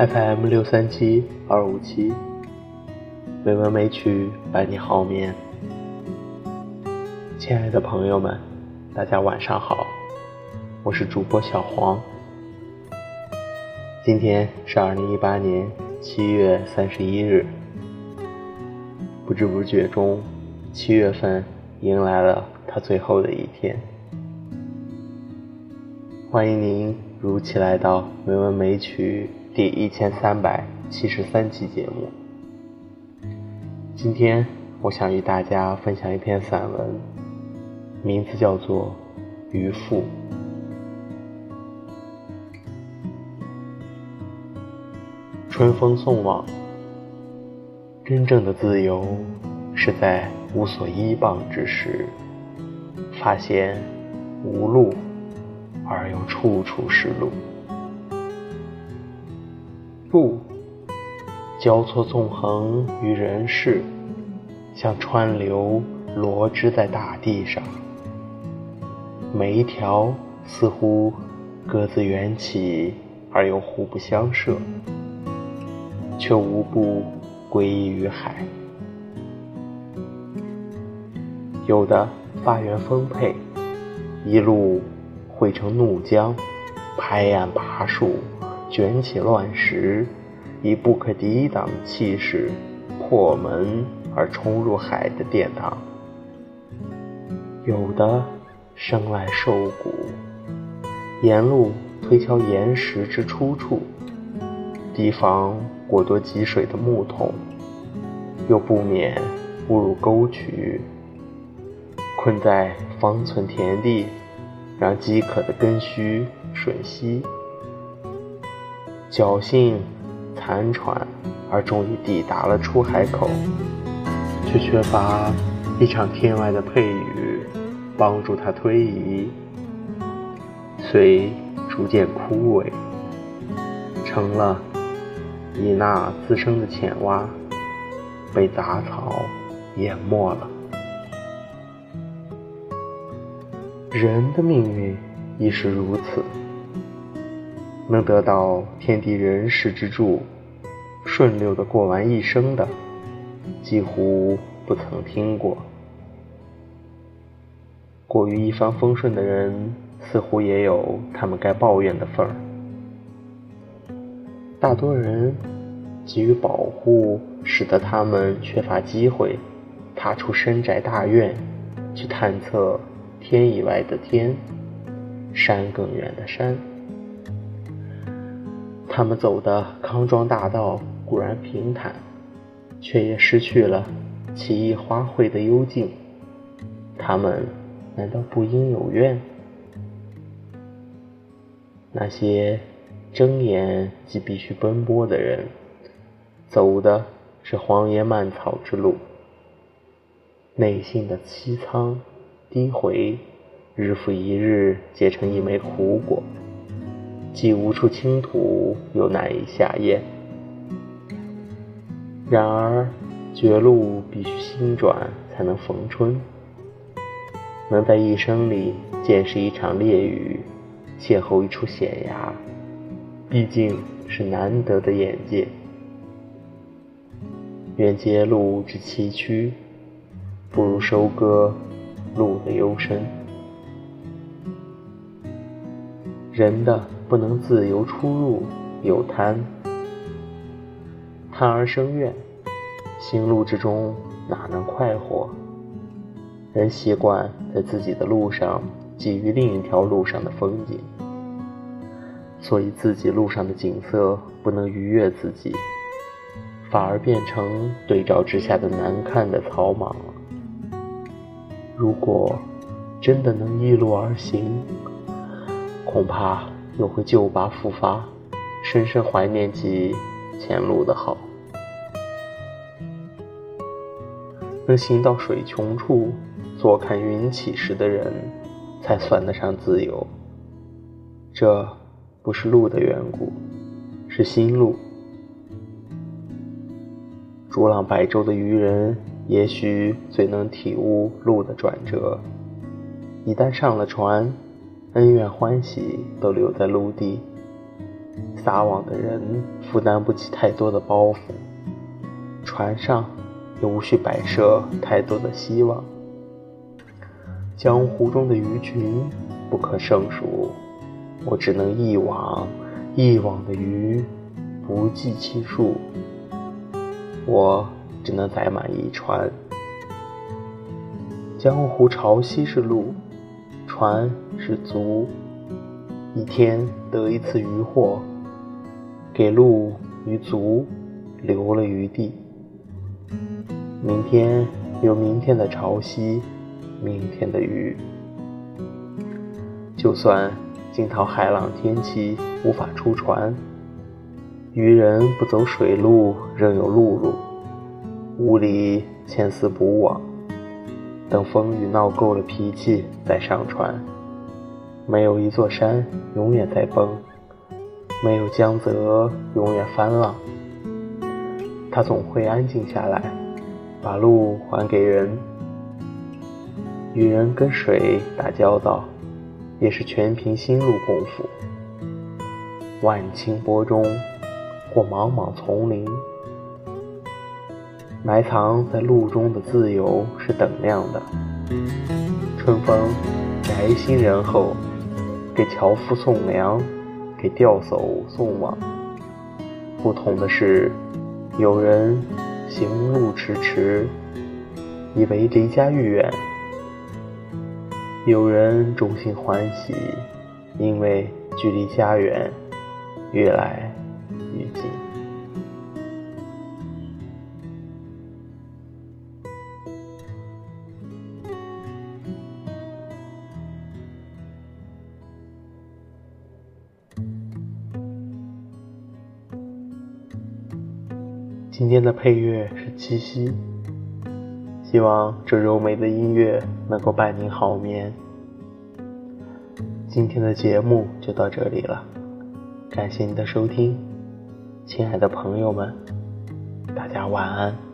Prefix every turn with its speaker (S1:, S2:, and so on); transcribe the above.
S1: FM 六三七二五七，美文美曲伴你好眠。亲爱的朋友们，大家晚上好，我是主播小黄。今天是二零一八年七月三十一日，不知不觉中，七月份迎来了它最后的一天。欢迎您如期来到美文美曲。第一千三百七十三期节目，今天我想与大家分享一篇散文，名字叫做《渔父》。春风送往，真正的自由是在无所依傍之时，发现无路，而又处处是路。路交错纵横于人世，像川流罗织在大地上。每一条似乎各自缘起，而又互不相涉，却无不归依于海。有的发源丰沛，一路汇成怒江，拍岸拔树。卷起乱石，以不可抵挡气势破门而冲入海的殿堂；有的生来瘦骨，沿路推敲岩石之出处，提防过多积水的木桶，又不免误入沟渠，困在方寸田地，让饥渴的根须吮吸。侥幸残喘，而终于抵达了出海口，却缺乏一场天外的配雨帮助他推移，遂逐渐枯萎，成了以那滋生的浅洼，被杂草淹没了。人的命运亦是如此。能得到天地人世之助，顺溜的过完一生的，几乎不曾听过。过于一帆风顺的人，似乎也有他们该抱怨的份儿。大多人给予保护，使得他们缺乏机会踏出深宅大院，去探测天以外的天，山更远的山。他们走的康庄大道固然平坦，却也失去了奇异花卉的幽静。他们难道不应有怨？那些睁眼即必须奔波的人，走的是荒野蔓草之路，内心的凄苍低回，日复一日结成一枚苦果。既无处倾吐，又难以下咽。然而，绝路必须心转，才能逢春。能在一生里见识一场烈雨，邂逅一处险崖，毕竟是难得的眼界。愿揭路之崎岖，不如收割路的幽深。人的。不能自由出入，有贪，贪而生怨，行路之中哪能快活？人习惯在自己的路上觊觎另一条路上的风景，所以自己路上的景色不能逾越自己，反而变成对照之下的难看的草莽。如果真的能一路而行，恐怕。又会旧疤复发，深深怀念起前路的好。能行到水穷处，坐看云起时的人，才算得上自由。这不是路的缘故，是心路。逐浪百舟的渔人，也许最能体悟路的转折。一旦上了船，恩怨欢喜都留在陆地，撒网的人负担不起太多的包袱，船上也无需摆设太多的希望。江湖中的鱼群不可胜数，我只能一网一网的鱼不计其数，我只能载满一船。江湖潮汐是路，船是足，一天得一次渔获，给路与足留了余地。明天有明天的潮汐。明天的鱼，就算惊涛骇浪天气无法出船，渔人不走水路，仍有陆路。屋里牵丝补网，等风雨闹够了脾气再上船。没有一座山永远在崩，没有江泽永远翻浪。它总会安静下来，把路还给人。与人跟水打交道，也是全凭心路功夫。万顷波中，或茫茫丛林，埋藏在路中的自由是等量的。春风宅心仁厚，给樵夫送粮，给钓叟送网。不同的是，有人行路迟迟，以为离家愈远。有人衷心欢喜，因为距离家园越来越近。今天的配乐是七夕。希望这柔美的音乐能够伴您好眠。今天的节目就到这里了，感谢您的收听，亲爱的朋友们，大家晚安。